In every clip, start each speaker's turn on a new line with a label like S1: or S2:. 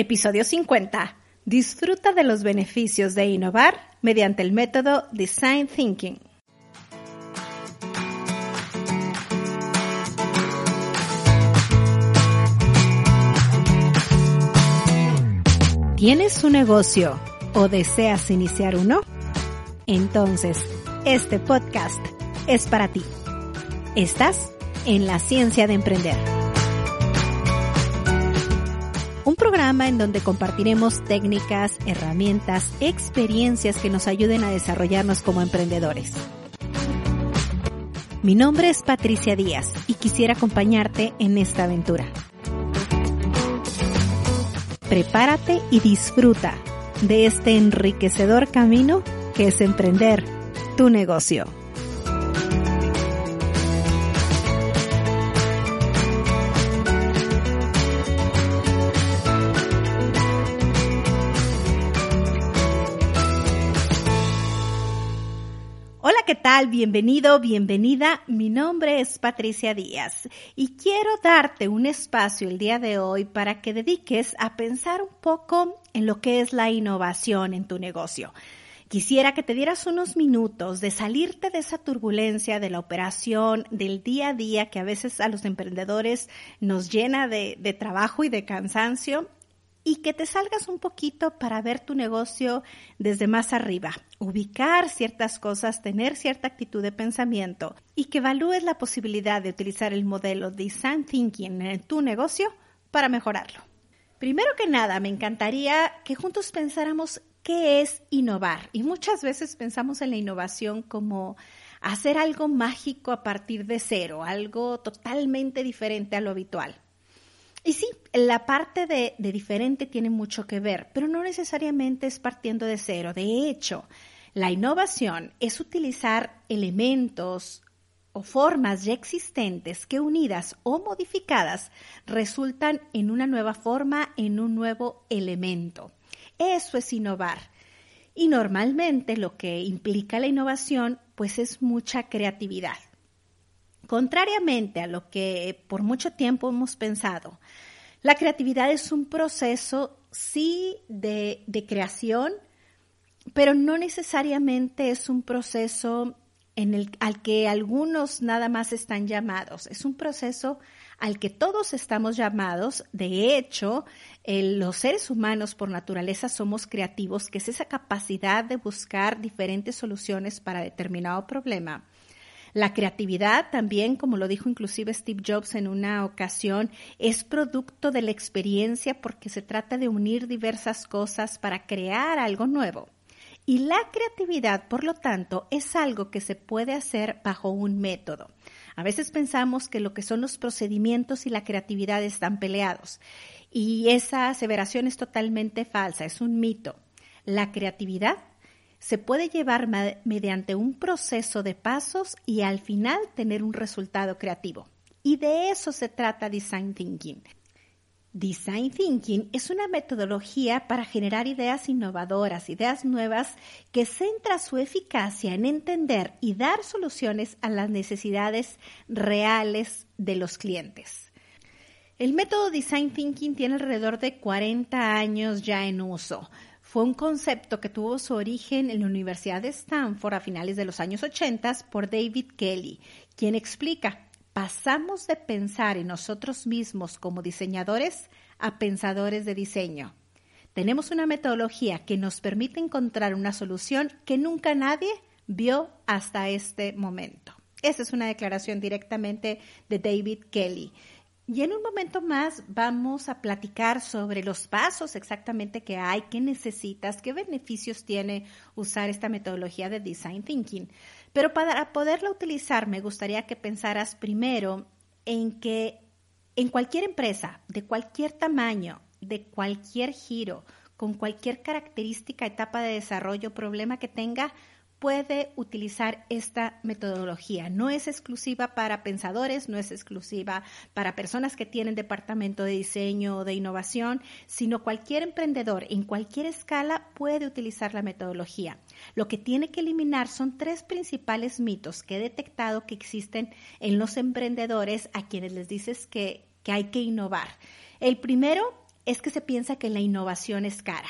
S1: Episodio 50. Disfruta de los beneficios de innovar mediante el método Design Thinking. ¿Tienes un negocio o deseas iniciar uno? Entonces, este podcast es para ti. Estás en la ciencia de emprender. Un programa en donde compartiremos técnicas, herramientas, experiencias que nos ayuden a desarrollarnos como emprendedores. Mi nombre es Patricia Díaz y quisiera acompañarte en esta aventura. Prepárate y disfruta de este enriquecedor camino que es emprender tu negocio. ¿Qué tal? Bienvenido, bienvenida. Mi nombre es Patricia Díaz y quiero darte un espacio el día de hoy para que dediques a pensar un poco en lo que es la innovación en tu negocio. Quisiera que te dieras unos minutos de salirte de esa turbulencia de la operación, del día a día que a veces a los emprendedores nos llena de, de trabajo y de cansancio y que te salgas un poquito para ver tu negocio desde más arriba, ubicar ciertas cosas, tener cierta actitud de pensamiento y que evalúes la posibilidad de utilizar el modelo Design Thinking en tu negocio para mejorarlo. Primero que nada, me encantaría que juntos pensáramos qué es innovar. Y muchas veces pensamos en la innovación como hacer algo mágico a partir de cero, algo totalmente diferente a lo habitual. Y sí, la parte de, de, diferente tiene mucho que ver, pero no necesariamente es partiendo de cero. De hecho, la innovación es utilizar elementos o formas ya existentes que unidas o modificadas resultan en una nueva forma, en un nuevo elemento. Eso es innovar. Y normalmente lo que implica la innovación pues es mucha creatividad. Contrariamente a lo que por mucho tiempo hemos pensado, la creatividad es un proceso, sí, de, de creación, pero no necesariamente es un proceso al que algunos nada más están llamados. Es un proceso al que todos estamos llamados. De hecho, los seres humanos por naturaleza somos creativos, que es esa capacidad de buscar diferentes soluciones para determinado problema. La creatividad también, como lo dijo inclusive Steve Jobs en una ocasión, es producto de la experiencia porque se trata de unir diversas cosas para crear algo nuevo. Y la creatividad, por lo tanto, es algo que se puede hacer bajo un método. A veces pensamos que lo que son los procedimientos y la creatividad están peleados. Y esa aseveración es totalmente falsa, es un mito. La creatividad se puede llevar mediante un proceso de pasos y al final tener un resultado creativo. Y de eso se trata Design Thinking. Design Thinking es una metodología para generar ideas innovadoras, ideas nuevas que centra su eficacia en entender y dar soluciones a las necesidades reales de los clientes. El método Design Thinking tiene alrededor de 40 años ya en uso. Fue un concepto que tuvo su origen en la Universidad de Stanford a finales de los años 80 por David Kelly, quien explica, pasamos de pensar en nosotros mismos como diseñadores a pensadores de diseño. Tenemos una metodología que nos permite encontrar una solución que nunca nadie vio hasta este momento. Esa es una declaración directamente de David Kelly. Y en un momento más vamos a platicar sobre los pasos exactamente que hay, qué necesitas, qué beneficios tiene usar esta metodología de Design Thinking. Pero para poderla utilizar me gustaría que pensaras primero en que en cualquier empresa, de cualquier tamaño, de cualquier giro, con cualquier característica, etapa de desarrollo, problema que tenga, puede utilizar esta metodología. No es exclusiva para pensadores, no es exclusiva para personas que tienen departamento de diseño o de innovación, sino cualquier emprendedor en cualquier escala puede utilizar la metodología. Lo que tiene que eliminar son tres principales mitos que he detectado que existen en los emprendedores a quienes les dices que, que hay que innovar. El primero es que se piensa que la innovación es cara.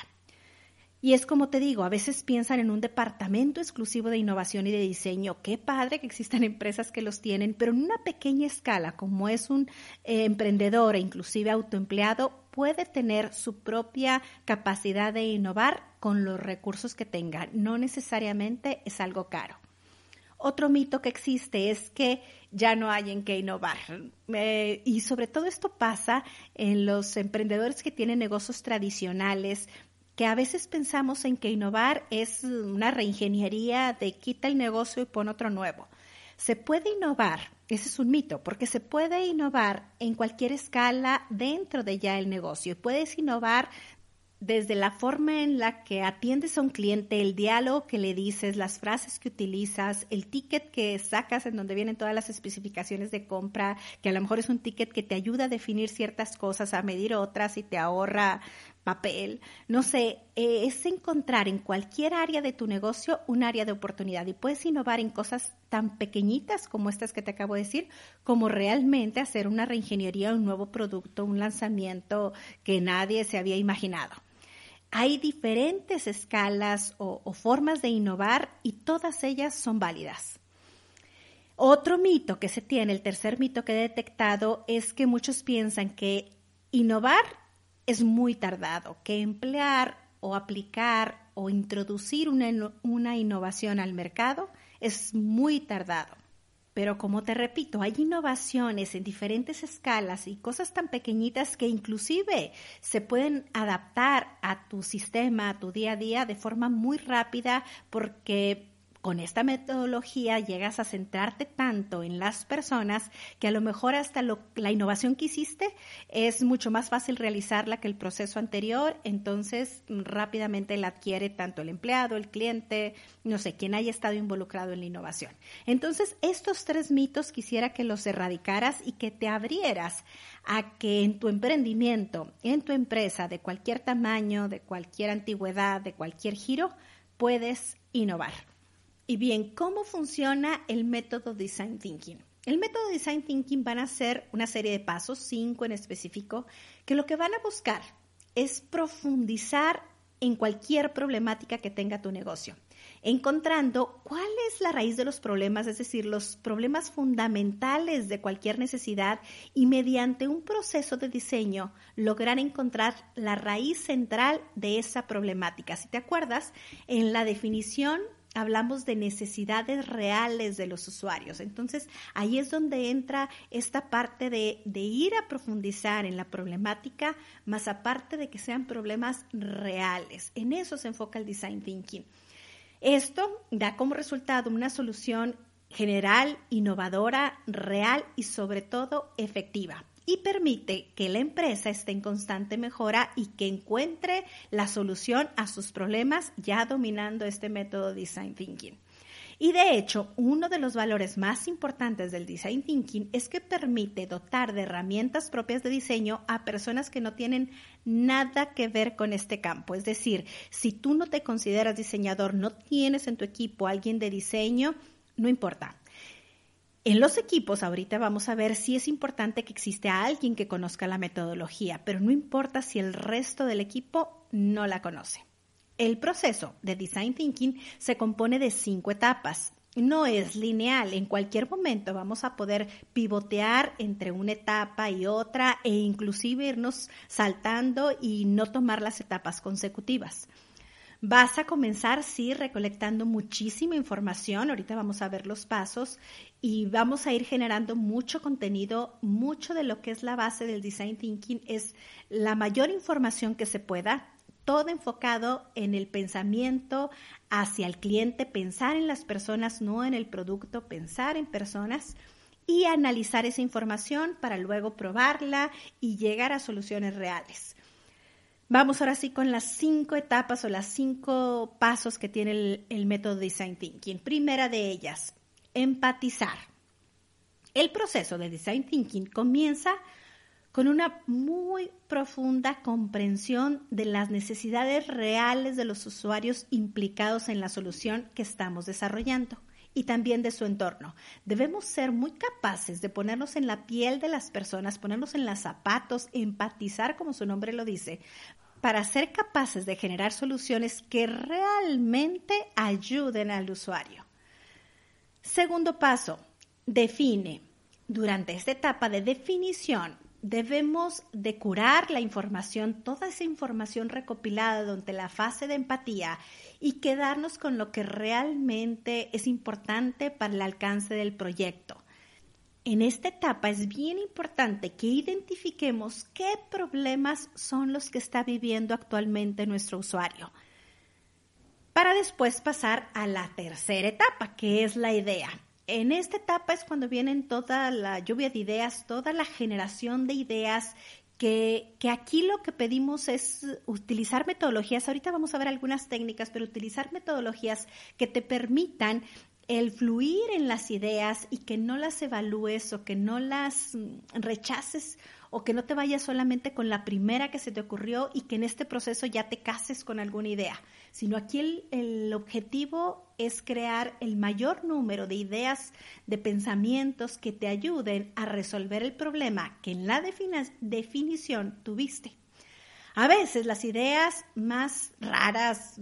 S1: Y es como te digo, a veces piensan en un departamento exclusivo de innovación y de diseño. Qué padre que existan empresas que los tienen, pero en una pequeña escala, como es un eh, emprendedor e inclusive autoempleado, puede tener su propia capacidad de innovar con los recursos que tenga. No necesariamente es algo caro. Otro mito que existe es que ya no hay en qué innovar. Eh, y sobre todo esto pasa en los emprendedores que tienen negocios tradicionales, que a veces pensamos en que innovar es una reingeniería de quita el negocio y pon otro nuevo. Se puede innovar, ese es un mito, porque se puede innovar en cualquier escala dentro de ya el negocio. Puedes innovar desde la forma en la que atiendes a un cliente, el diálogo que le dices, las frases que utilizas, el ticket que sacas en donde vienen todas las especificaciones de compra, que a lo mejor es un ticket que te ayuda a definir ciertas cosas, a medir otras y te ahorra papel. No sé, eh, es encontrar en cualquier área de tu negocio un área de oportunidad y puedes innovar en cosas tan pequeñitas como estas que te acabo de decir, como realmente hacer una reingeniería, un nuevo producto, un lanzamiento que nadie se había imaginado. Hay diferentes escalas o, formas de innovar y todas ellas son válidas. Otro mito que se tiene, el tercer mito que he detectado, es que muchos piensan que innovar es muy tardado, que emplear o aplicar o introducir una, una, innovación al mercado es muy tardado. Pero como te repito, hay innovaciones en diferentes escalas y cosas tan pequeñitas que inclusive se pueden adaptar a tu sistema, a tu día a día de forma muy rápida porque con esta metodología llegas a centrarte tanto en las personas que a lo mejor hasta la innovación que hiciste es mucho más fácil realizarla que el proceso anterior, entonces rápidamente la adquiere tanto el empleado, el cliente, no sé, quien haya estado involucrado en la innovación. Entonces, estos tres mitos quisiera que los erradicaras y que te abrieras a que en tu emprendimiento, en tu empresa de cualquier tamaño, de cualquier antigüedad, de cualquier giro, puedes innovar. Y bien, ¿cómo funciona el método Design Thinking? El método Design Thinking van a ser una serie de pasos, cinco en específico, que lo que van a buscar es profundizar en cualquier problemática que tenga tu negocio, encontrando cuál es la raíz de los problemas, es decir, los problemas fundamentales de cualquier necesidad y mediante un proceso de diseño lograr encontrar la raíz central de esa problemática. Si te acuerdas, en la definición hablamos de necesidades reales de los usuarios. Entonces, ahí es donde entra esta parte de, de, ir a profundizar en la problemática, más aparte de que sean problemas reales. En eso se enfoca el design thinking. Esto da como resultado una solución general, innovadora, real y sobre todo efectiva y permite que la empresa esté en constante mejora y que encuentre la solución a sus problemas ya dominando este método Design Thinking. Y de hecho, uno de los valores más importantes del Design Thinking es que permite dotar de herramientas propias de diseño a personas que no tienen nada que ver con este campo. Es decir, si tú no te consideras diseñador, no tienes en tu equipo alguien de diseño, no importa. En los equipos, ahorita vamos a ver si es importante que existe alguien que conozca la metodología, pero no importa si el resto del equipo no la conoce. El proceso de Design Thinking se compone de cinco etapas. No es lineal, en cualquier momento vamos a poder pivotear entre una etapa y otra e inclusive irnos saltando y no tomar las etapas consecutivas. Vas a comenzar, sí, recolectando muchísima información. Ahorita vamos a ver los pasos y vamos a ir generando mucho contenido. Mucho de lo que es la base del design thinking es la mayor información que se pueda, todo enfocado en el pensamiento hacia el cliente, pensar en las personas, no en el producto, pensar en personas y analizar esa información para luego probarla y llegar a soluciones reales. Vamos ahora sí con las cinco etapas o las cinco pasos que tiene el, método Design Thinking. Primera de ellas, empatizar. El proceso de Design Thinking comienza con una muy profunda comprensión de las necesidades reales de los usuarios implicados en la solución que estamos desarrollando. y también de su entorno. Debemos ser muy capaces de ponernos en la piel de las personas, ponernos en los zapatos, empatizar, como su nombre lo dice, para ser capaces de generar soluciones que realmente ayuden al usuario. Segundo paso, define. Durante esta etapa de definición, debemos de curar la información, toda esa información recopilada durante la fase de empatía y quedarnos con lo que realmente es importante para el alcance del proyecto. En esta etapa es bien importante que identifiquemos qué problemas son los que está viviendo actualmente nuestro usuario, para después pasar a la tercera etapa, que es la idea. En esta etapa es cuando vienen toda la lluvia de ideas, toda la generación de ideas que, aquí lo que pedimos es utilizar metodologías, ahorita vamos a ver algunas técnicas, pero utilizar metodologías que te permitan el fluir en las ideas y que no las evalúes o que no las rechaces o que no te vayas solamente con la primera que se te ocurrió y que en este proceso ya te cases con alguna idea, sino aquí el, el objetivo es crear el mayor número de ideas, de pensamientos que te ayuden a resolver el problema que en la definición tuviste. A veces las ideas más raras,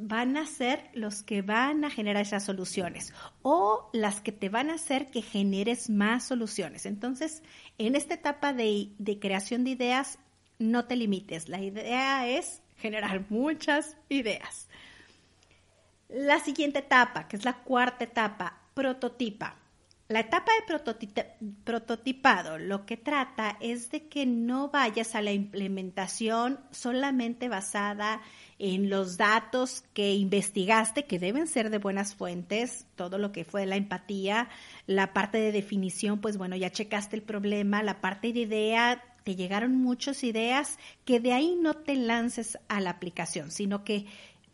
S1: van a ser los que van a generar esas soluciones o las que te van a hacer que generes más soluciones. Entonces, en esta etapa de, de creación de ideas, no te limites. La idea es generar muchas ideas. La siguiente etapa, que es la cuarta etapa, prototipa. La etapa de prototipado lo que trata es de que no vayas a la implementación solamente basada en los datos que investigaste, que deben ser de buenas fuentes, todo lo que fue la empatía, la parte de definición, pues bueno, ya checaste el problema, la parte de idea, te llegaron muchas ideas, que de ahí no te lances a la aplicación, sino que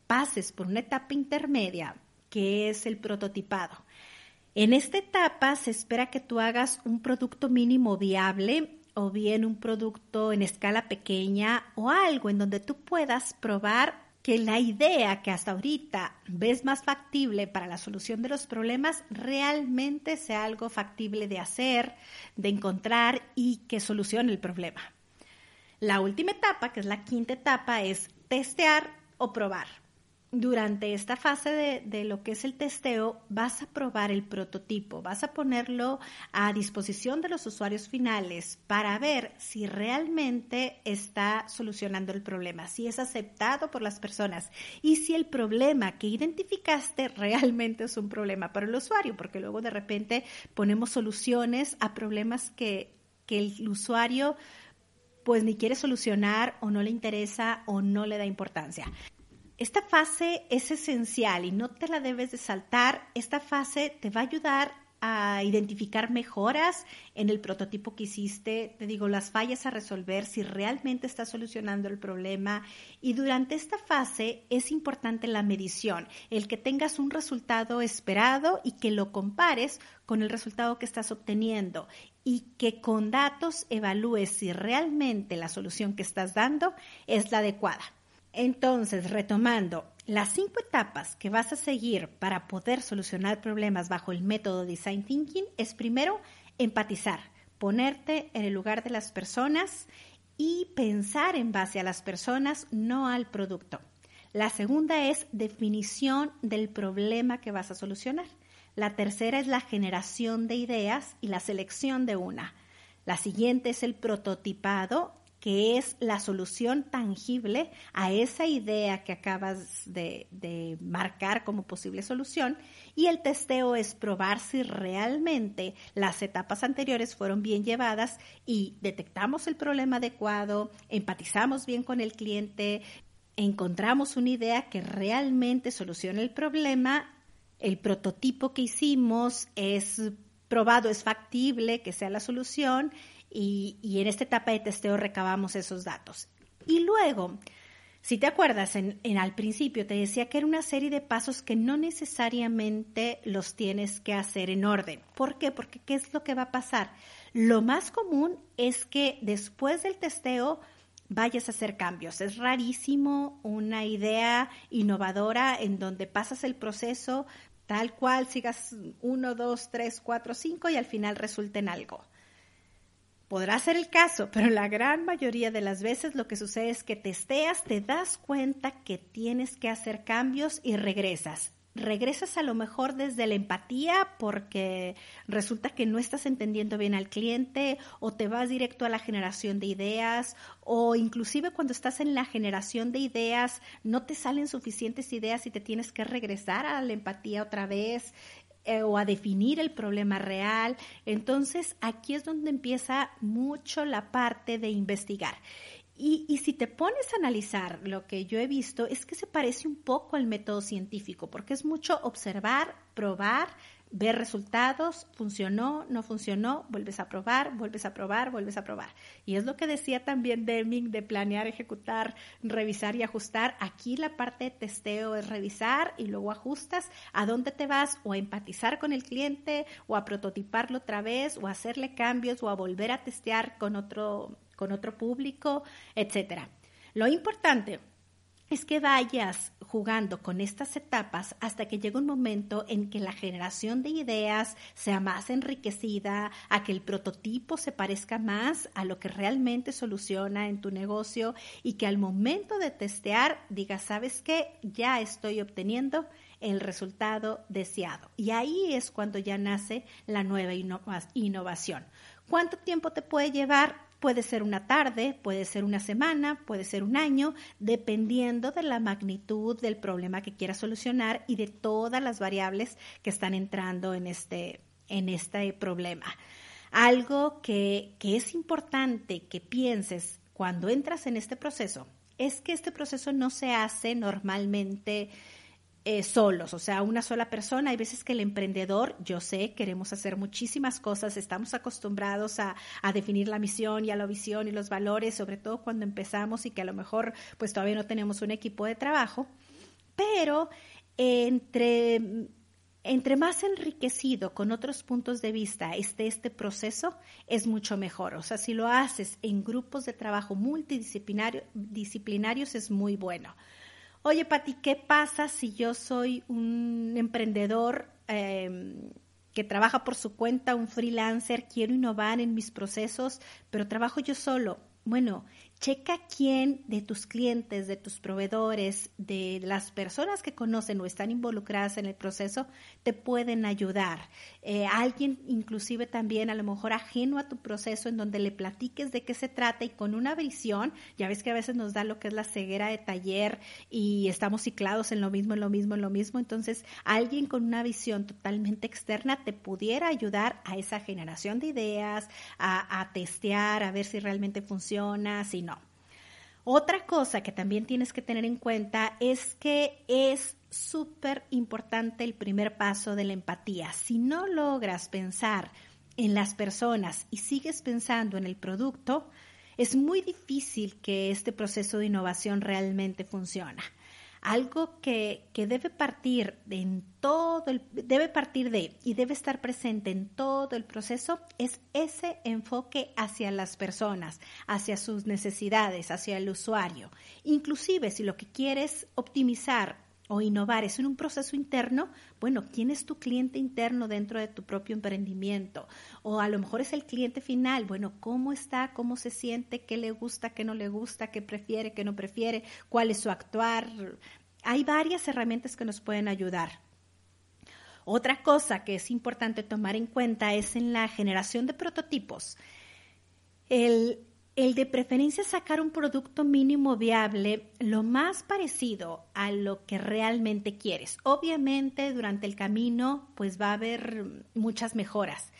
S1: pases por una etapa intermedia, que es el prototipado en esta etapa se espera que tú hagas un producto mínimo viable o bien un producto en escala pequeña o algo en donde tú puedas probar que la idea que hasta ahorita ves más factible para la solución de los problemas realmente sea algo factible de hacer, de encontrar y que solucione el problema. La última etapa, que es la quinta etapa, es testear o probar durante esta fase de, lo que es el testeo, vas a probar el prototipo, vas a ponerlo a disposición de los usuarios finales para ver si realmente está solucionando el problema, si es aceptado por las personas y si el problema que identificaste realmente es un problema para el usuario, porque luego de repente ponemos soluciones a problemas que, que el usuario pues ni quiere solucionar o no le interesa o no le da importancia. Esta fase es esencial y no te la debes de saltar. Esta fase te va a ayudar a identificar mejoras en el prototipo que hiciste, te digo, las fallas a resolver, si realmente estás solucionando el problema. Y durante esta fase es importante la medición, el que tengas un resultado esperado y que lo compares con el resultado que estás obteniendo y que con datos evalúes si realmente la solución que estás dando es la adecuada. Entonces, retomando, las cinco etapas que vas a seguir para poder solucionar problemas bajo el método Design Thinking es primero empatizar, ponerte en el lugar de las personas y pensar en base a las personas, no al producto. La segunda es definición del problema que vas a solucionar. La tercera es la generación de ideas y la selección de una. La siguiente es el prototipado que es la solución tangible a esa idea que acabas de, marcar como posible solución. Y el testeo es probar si realmente las etapas anteriores fueron bien llevadas y detectamos el problema adecuado, empatizamos bien con el cliente, encontramos una idea que realmente solucione el problema, el prototipo que hicimos es probado, es factible que sea la solución y, en esta etapa de testeo recabamos esos datos. Y luego, si te acuerdas, en, al principio te decía que era una serie de pasos que no necesariamente los tienes que hacer en orden. ¿Por qué? Porque ¿qué es lo que va a pasar? Lo más común es que después del testeo vayas a hacer cambios. Es rarísimo una idea innovadora en donde pasas el proceso, tal cual sigas uno, dos, tres, cuatro, cinco y al final resulte en algo. Podrá ser el caso, pero la gran mayoría de las veces lo que sucede es que testeas, te das cuenta que tienes que hacer cambios y regresas. Regresas a lo mejor desde la empatía porque resulta que no estás entendiendo bien al cliente o te vas directo a la generación de ideas o inclusive cuando estás en la generación de ideas no te salen suficientes ideas y te tienes que regresar a la empatía otra vez eh, o a definir el problema real. Entonces aquí es donde empieza mucho la parte de investigar. Y, si te pones a analizar lo que yo he visto, es que se parece un poco al método científico, porque es mucho observar, probar, ver resultados, funcionó, no funcionó, vuelves a probar, vuelves a probar, vuelves a probar. Y es lo que decía también Deming de planear, ejecutar, revisar y ajustar. Aquí la parte de testeo es revisar y luego ajustas a dónde te vas o a empatizar con el cliente o a prototiparlo otra vez o a hacerle cambios o a volver a testear con otro con otro público, etcétera. Lo importante es que vayas jugando con estas etapas hasta que llegue un momento en que la generación de ideas sea más enriquecida, a que el prototipo se parezca más a lo que realmente soluciona en tu negocio y que al momento de testear digas, ¿sabes qué? Ya estoy obteniendo el resultado deseado. Y ahí es cuando ya nace la nueva innovación. ¿Cuánto tiempo te puede llevar? Puede ser una tarde, puede ser una semana, puede ser un año, dependiendo de la magnitud del problema que quieras solucionar y de todas las variables que están entrando en este, en este problema. Algo que, que es importante que pienses cuando entras en este proceso es que este proceso no se hace normalmente eh, solos, o sea, una sola persona. Hay veces que el emprendedor, yo sé, queremos hacer muchísimas cosas, estamos acostumbrados a, a, definir la misión y a la visión y los valores, sobre todo cuando empezamos y que a lo mejor pues todavía no tenemos un equipo de trabajo, pero entre entre más enriquecido con otros puntos de vista esté este proceso, es mucho mejor. O sea, si lo haces en grupos de trabajo multidisciplinarios, es muy bueno. Oye, Pati, ¿qué pasa si yo soy un emprendedor em, que trabaja por su cuenta, un freelancer, quiero innovar en mis procesos, pero trabajo yo solo? Bueno, checa quién de tus clientes, de tus proveedores, de las personas que conocen o están involucradas en el proceso, te pueden ayudar. Eh, alguien inclusive también a lo mejor ajeno a tu proceso en donde le platiques de qué se trata y con una visión, ya ves que a veces nos da lo que es la ceguera de taller y estamos ciclados en lo mismo, en lo mismo, en lo mismo, entonces alguien con una visión totalmente externa te pudiera ayudar a esa generación de ideas, a, a testear, a ver si realmente funciona, si no. Otra cosa que también tienes que tener en cuenta es que es súper importante el primer paso de la empatía. Si no logras pensar en las personas y sigues pensando en el producto, es muy difícil que este proceso de innovación realmente funcione. Algo que, debe partir en todo el, debe partir de y debe estar presente en todo el proceso es ese enfoque hacia las personas, hacia sus necesidades, hacia el usuario. Inclusive si lo que quieres optimizar o innovar es en un proceso interno, bueno, ¿quién es tu cliente interno dentro de tu propio emprendimiento? O a lo mejor es el cliente final, bueno, ¿cómo está? ¿Cómo se siente? ¿Qué le gusta? ¿Qué no le gusta? ¿Qué prefiere? ¿Qué no prefiere? ¿Cuál es su actuar? Hay varias herramientas que nos pueden ayudar. Otra cosa que es importante tomar en cuenta es en la generación de prototipos. El, el de preferencia sacar un producto mínimo viable lo más parecido a lo que realmente quieres. Obviamente durante el camino pues va a haber muchas mejoras,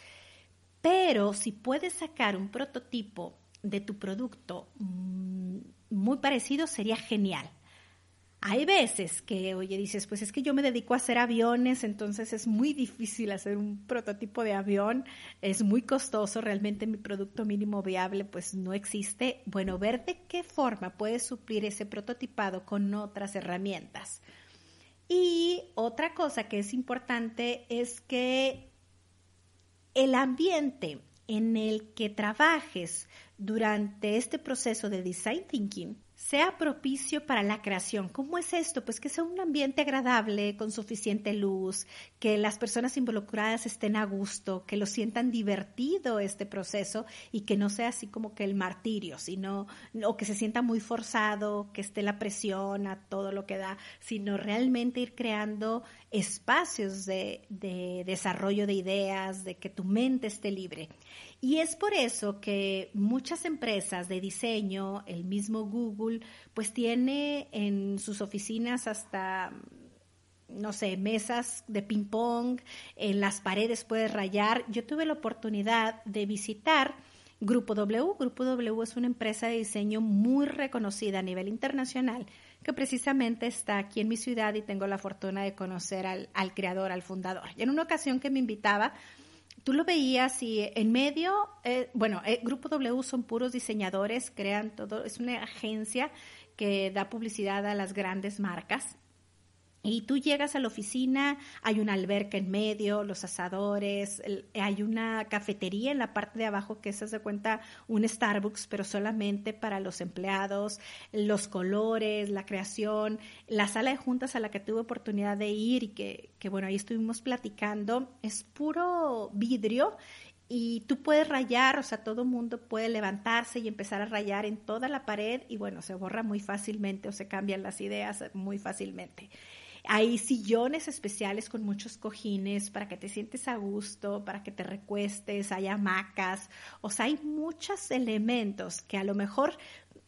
S1: pero si puedes sacar un prototipo de tu producto mm, muy parecido sería genial. Hay veces que, oye, dices, pues es que yo me dedico a hacer aviones, entonces es muy difícil hacer un prototipo de avión, es muy costoso, realmente mi producto mínimo viable pues no existe. Bueno, ver de qué forma puedes suplir ese prototipado con otras herramientas. Y otra cosa que es importante es que el ambiente en el que trabajes durante este proceso de design thinking sea propicio para la creación. ¿Cómo es esto? Pues que sea un ambiente agradable, con suficiente luz, que las personas involucradas estén a gusto, que lo sientan divertido este proceso y que no sea así como que el martirio, sino o que se sienta muy forzado, que esté la presión a todo lo que da, sino realmente ir creando espacios de, de desarrollo de ideas, de que tu mente esté libre. Y es por eso que muchas empresas de diseño, el mismo Google, pues tiene en sus oficinas hasta no sé, mesas de ping pong, en las paredes puedes rayar. Yo tuve la oportunidad de visitar Grupo W. Grupo W es una empresa de diseño muy reconocida a nivel internacional que precisamente está aquí en mi ciudad y tengo la fortuna de conocer al, al creador, al fundador. Y en una ocasión que me invitaba, tú lo veías y en medio, eh, bueno, el eh, Grupo W son puros diseñadores, crean todo, es una agencia que da publicidad a las grandes marcas y tú llegas a la oficina, hay una alberca en medio, los asadores, hay una cafetería en la parte de abajo que se hace cuenta un Starbucks, pero solamente para los empleados, los colores, la creación, la sala de juntas a la que tuve oportunidad de ir y que, que bueno, ahí estuvimos platicando, es puro vidrio y tú puedes rayar, o sea, todo mundo puede levantarse y empezar a rayar en toda la pared y bueno, se borra muy fácilmente o se cambian las ideas muy fácilmente. Hay sillones especiales con muchos cojines para que te sientes a gusto, para que te recuestes, hay hamacas, o sea, hay muchos elementos que a lo mejor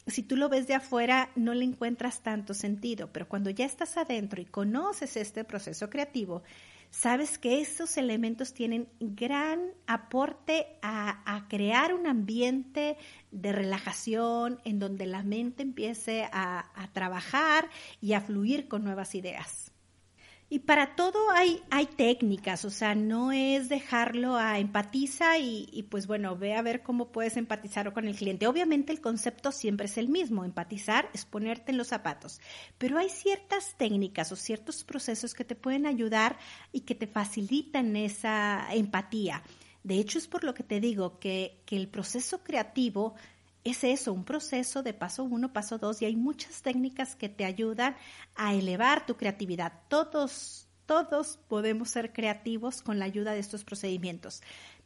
S1: si tú lo ves de afuera no le encuentras tanto sentido, pero cuando ya estás adentro y conoces este proceso creativo, sabes que esos elementos tienen gran aporte a, crear un ambiente de relajación en donde la mente empiece a, a trabajar y a fluir con nuevas ideas. Y para todo hay, hay técnicas, o sea, no es dejarlo a empatiza y, pues bueno, ve a ver cómo puedes empatizar con el cliente. Obviamente el concepto siempre es el mismo, empatizar es ponerte en los zapatos, pero hay ciertas técnicas o ciertos procesos que te pueden ayudar y que te facilitan esa empatía. De hecho, es por lo que te digo que, que el proceso creativo es eso, un proceso de paso uno, paso dos, y hay muchas técnicas que te ayudan a elevar tu creatividad. Todos, todos podemos ser creativos con la ayuda de estos procedimientos.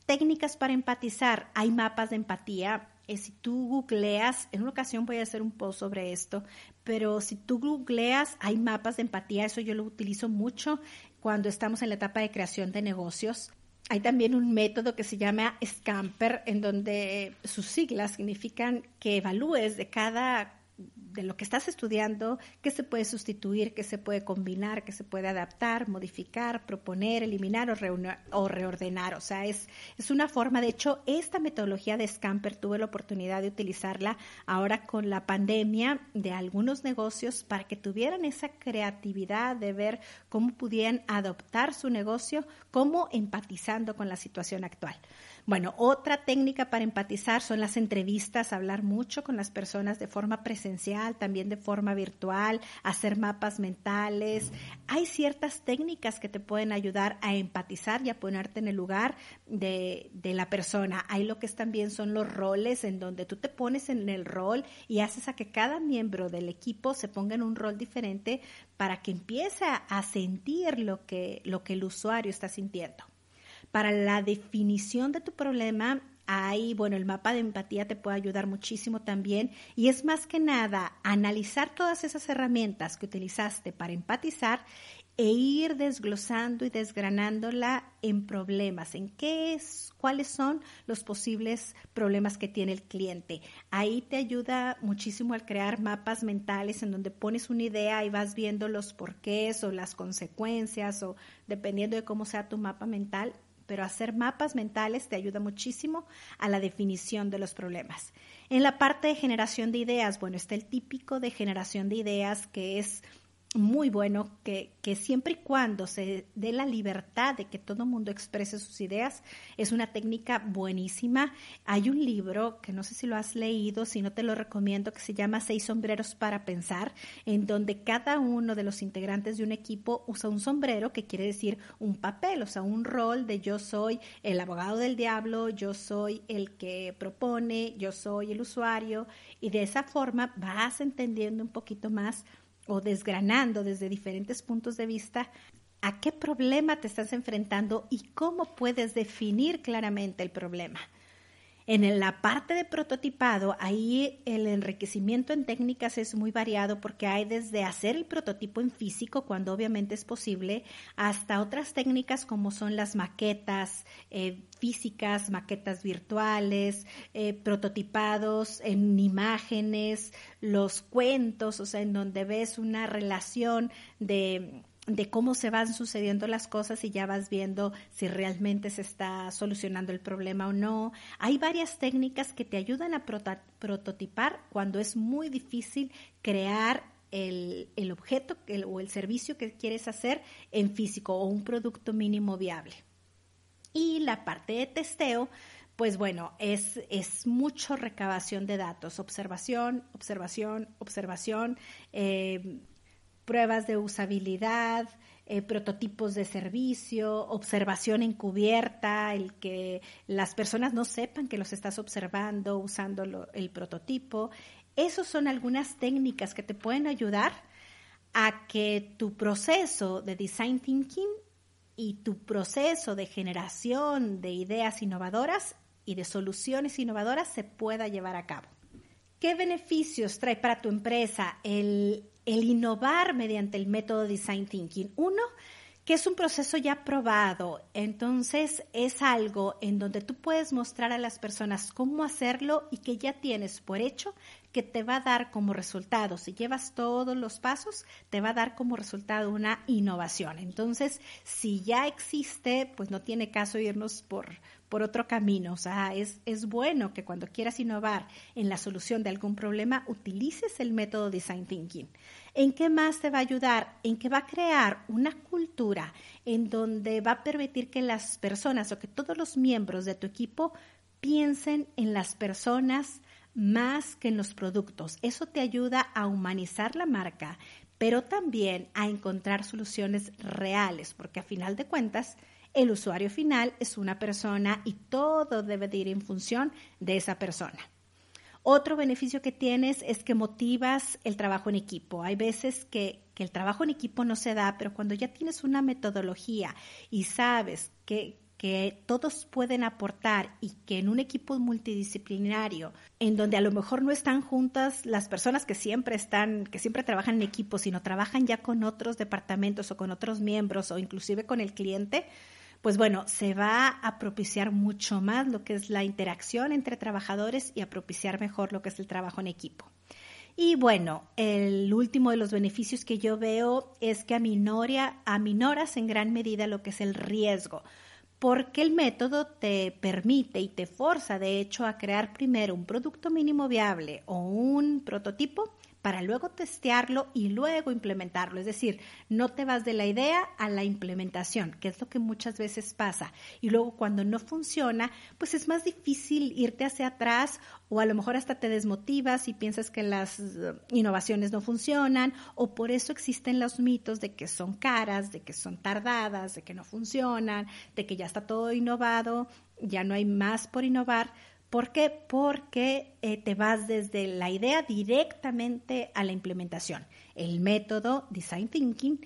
S1: Técnicas para empatizar, hay mapas de empatía. Eh, si tú googleas, en una ocasión voy a hacer un post sobre esto, pero si tú googleas, hay mapas de empatía, eso yo lo utilizo mucho cuando estamos en la etapa de creación de negocios. Hay también un método que se llama Scamper, en donde sus siglas significan que evalúes de cada de lo que estás estudiando, qué se puede sustituir, qué se puede combinar, qué se puede adaptar, modificar, proponer, eliminar o, reordenar. O sea, es, es una forma, de hecho, esta metodología de Scamper tuve la oportunidad de utilizarla ahora con la pandemia de algunos negocios para que tuvieran esa creatividad de ver cómo pudieran adoptar su negocio, como empatizando con la situación actual. Bueno, otra técnica para empatizar son las entrevistas, hablar mucho con las personas de forma presencial, también de forma virtual, hacer mapas mentales. Hay ciertas técnicas que te pueden ayudar a empatizar y a ponerte en el lugar de, de la persona. Hay lo que es, también son los roles en donde tú te pones en el rol y haces a que cada miembro del equipo se ponga en un rol diferente para que empiece a sentir lo que, lo que el usuario está sintiendo. Para la definición de tu problema, ahí, bueno, el mapa de empatía te puede ayudar muchísimo también y es más que nada analizar todas esas herramientas que utilizaste para empatizar e ir desglosando y desgranándola en problemas, en qué es, cuáles son los posibles problemas que tiene el cliente. Ahí te ayuda muchísimo al crear mapas mentales en donde pones una idea y vas viendo los porqués o las consecuencias o dependiendo de cómo sea tu mapa mental, pero hacer mapas mentales te ayuda muchísimo a la definición de los problemas. En la parte de generación de ideas, bueno, está el típico de generación de ideas que es muy bueno que, que, siempre y cuando se dé la libertad de que todo el mundo exprese sus ideas, es una técnica buenísima. Hay un libro que no sé si lo has leído, si no te lo recomiendo, que se llama Seis sombreros para pensar, en donde cada uno de los integrantes de un equipo usa un sombrero, que quiere decir un papel, o sea, un rol de yo soy el abogado del diablo, yo soy el que propone, yo soy el usuario, y de esa forma vas entendiendo un poquito más o desgranando desde diferentes puntos de vista a qué problema te estás enfrentando y cómo puedes definir claramente el problema. En la parte de prototipado, ahí el enriquecimiento en técnicas es muy variado porque hay desde hacer el prototipo en físico, cuando obviamente es posible, hasta otras técnicas como son las maquetas eh, físicas, maquetas virtuales, eh, prototipados en imágenes, los cuentos, o sea, en donde ves una relación de de cómo se van sucediendo las cosas y ya vas viendo si realmente se está solucionando el problema o no. Hay varias técnicas que te ayudan a prototipar cuando es muy difícil crear el, objeto o el servicio que quieres hacer en físico o un producto mínimo viable. Y la parte de testeo, pues bueno, es, es mucho recabación de datos, observación, observación, observación. Eh, pruebas de usabilidad, eh, prototipos de servicio, observación encubierta, el que las personas no sepan que los estás observando usando el prototipo. Esas son algunas técnicas que te pueden ayudar a que tu proceso de design thinking y tu proceso de generación de ideas innovadoras y de soluciones innovadoras se pueda llevar a cabo. ¿Qué beneficios trae para tu empresa el el innovar mediante el método Design Thinking. Uno, que es un proceso ya probado, entonces es algo en donde tú puedes mostrar a las personas cómo hacerlo y que ya tienes por hecho que te va a dar como resultado, si llevas todos los pasos, te va a dar como resultado una innovación. Entonces, si ya existe, pues no tiene caso irnos por, por otro camino. O sea, es, es bueno que cuando quieras innovar en la solución de algún problema, utilices el método Design Thinking. ¿En qué más te va a ayudar? En que va a crear una cultura en donde va a permitir que las personas o que todos los miembros de tu equipo piensen en las personas más que en los productos. Eso te ayuda a humanizar la marca, pero también a encontrar soluciones reales, porque a final de cuentas, el usuario final es una persona y todo debe de ir en función de esa persona. Otro beneficio que tienes es que motivas el trabajo en equipo. Hay veces que, que, el trabajo en equipo no se da, pero cuando ya tienes una metodología y sabes que, que todos pueden aportar y que en un equipo multidisciplinario, en donde a lo mejor no están juntas las personas que siempre están, que siempre trabajan en equipo, sino trabajan ya con otros departamentos o con otros miembros o inclusive con el cliente, pues bueno, se va a propiciar mucho más lo que es la interacción entre trabajadores y a propiciar mejor lo que es el trabajo en equipo. Y bueno, el último de los beneficios que yo veo es que aminoria, aminoras en gran medida lo que es el riesgo, porque el método te permite y te forza, de hecho, a crear primero un producto mínimo viable o un prototipo para luego testearlo y luego implementarlo. Es decir, no te vas de la idea a la implementación, que es lo que muchas veces pasa. Y luego cuando no funciona, pues es más difícil irte hacia atrás o a lo mejor hasta te desmotivas y piensas que las eh, innovaciones no funcionan o por eso existen los mitos de que son caras, de que son tardadas, de que no funcionan, de que ya está todo innovado, ya no hay más por innovar ¿Por qué? Porque eh, te vas desde la idea directamente a la implementación. El método Design Thinking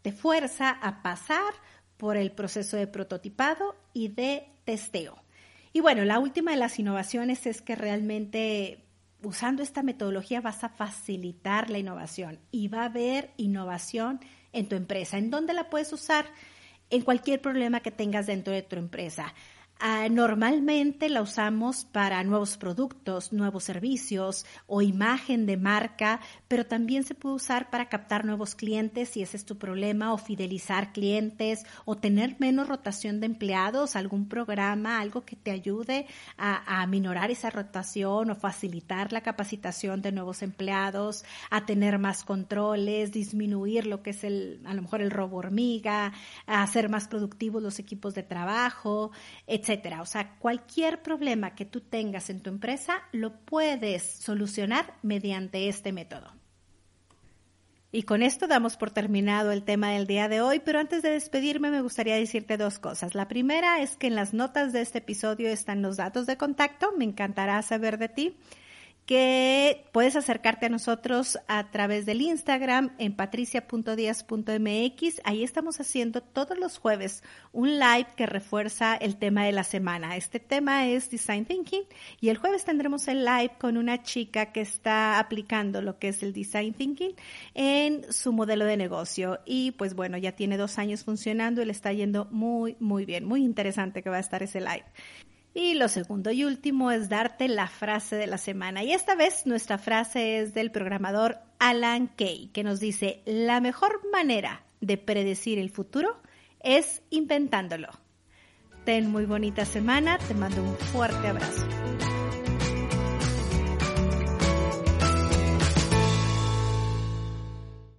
S1: te fuerza a pasar por el proceso de prototipado y de testeo. Y bueno, la última de las innovaciones es que realmente usando esta metodología vas a facilitar la innovación y va a haber innovación en tu empresa. ¿En dónde la puedes usar? En cualquier problema que tengas dentro de tu empresa Ah, normalmente la usamos para nuevos productos, nuevos servicios o imagen de marca, pero también se puede usar para captar nuevos clientes si ese es tu problema o fidelizar clientes o tener menos rotación de empleados, algún programa, algo que te ayude a, a minorar esa rotación o facilitar la capacitación de nuevos empleados, a tener más controles, disminuir lo que es el, a lo mejor el robo hormiga, a hacer más productivos los equipos de trabajo, etc etcétera. O sea, cualquier problema que tú tengas en tu empresa lo puedes solucionar mediante este método. Y con esto damos por terminado el tema del día de hoy, pero antes de despedirme me gustaría decirte dos cosas. La primera es que en las notas de este episodio están los datos de contacto, me encantará saber de ti que puedes acercarte a nosotros a través del Instagram en patricia.díaz.mx. Ahí estamos haciendo todos los jueves un live que refuerza el tema de la semana. Este tema es Design Thinking y el jueves tendremos el live con una chica que está aplicando lo que es el Design Thinking en su modelo de negocio. Y pues bueno, ya tiene dos años funcionando y le está yendo muy, muy bien. Muy interesante que va a estar ese live. Y lo segundo y último es darte la frase de la semana. Y esta vez nuestra frase es del programador Alan Kay, que nos dice, la mejor manera de predecir el futuro es inventándolo. Ten muy bonita semana, te mando un fuerte abrazo.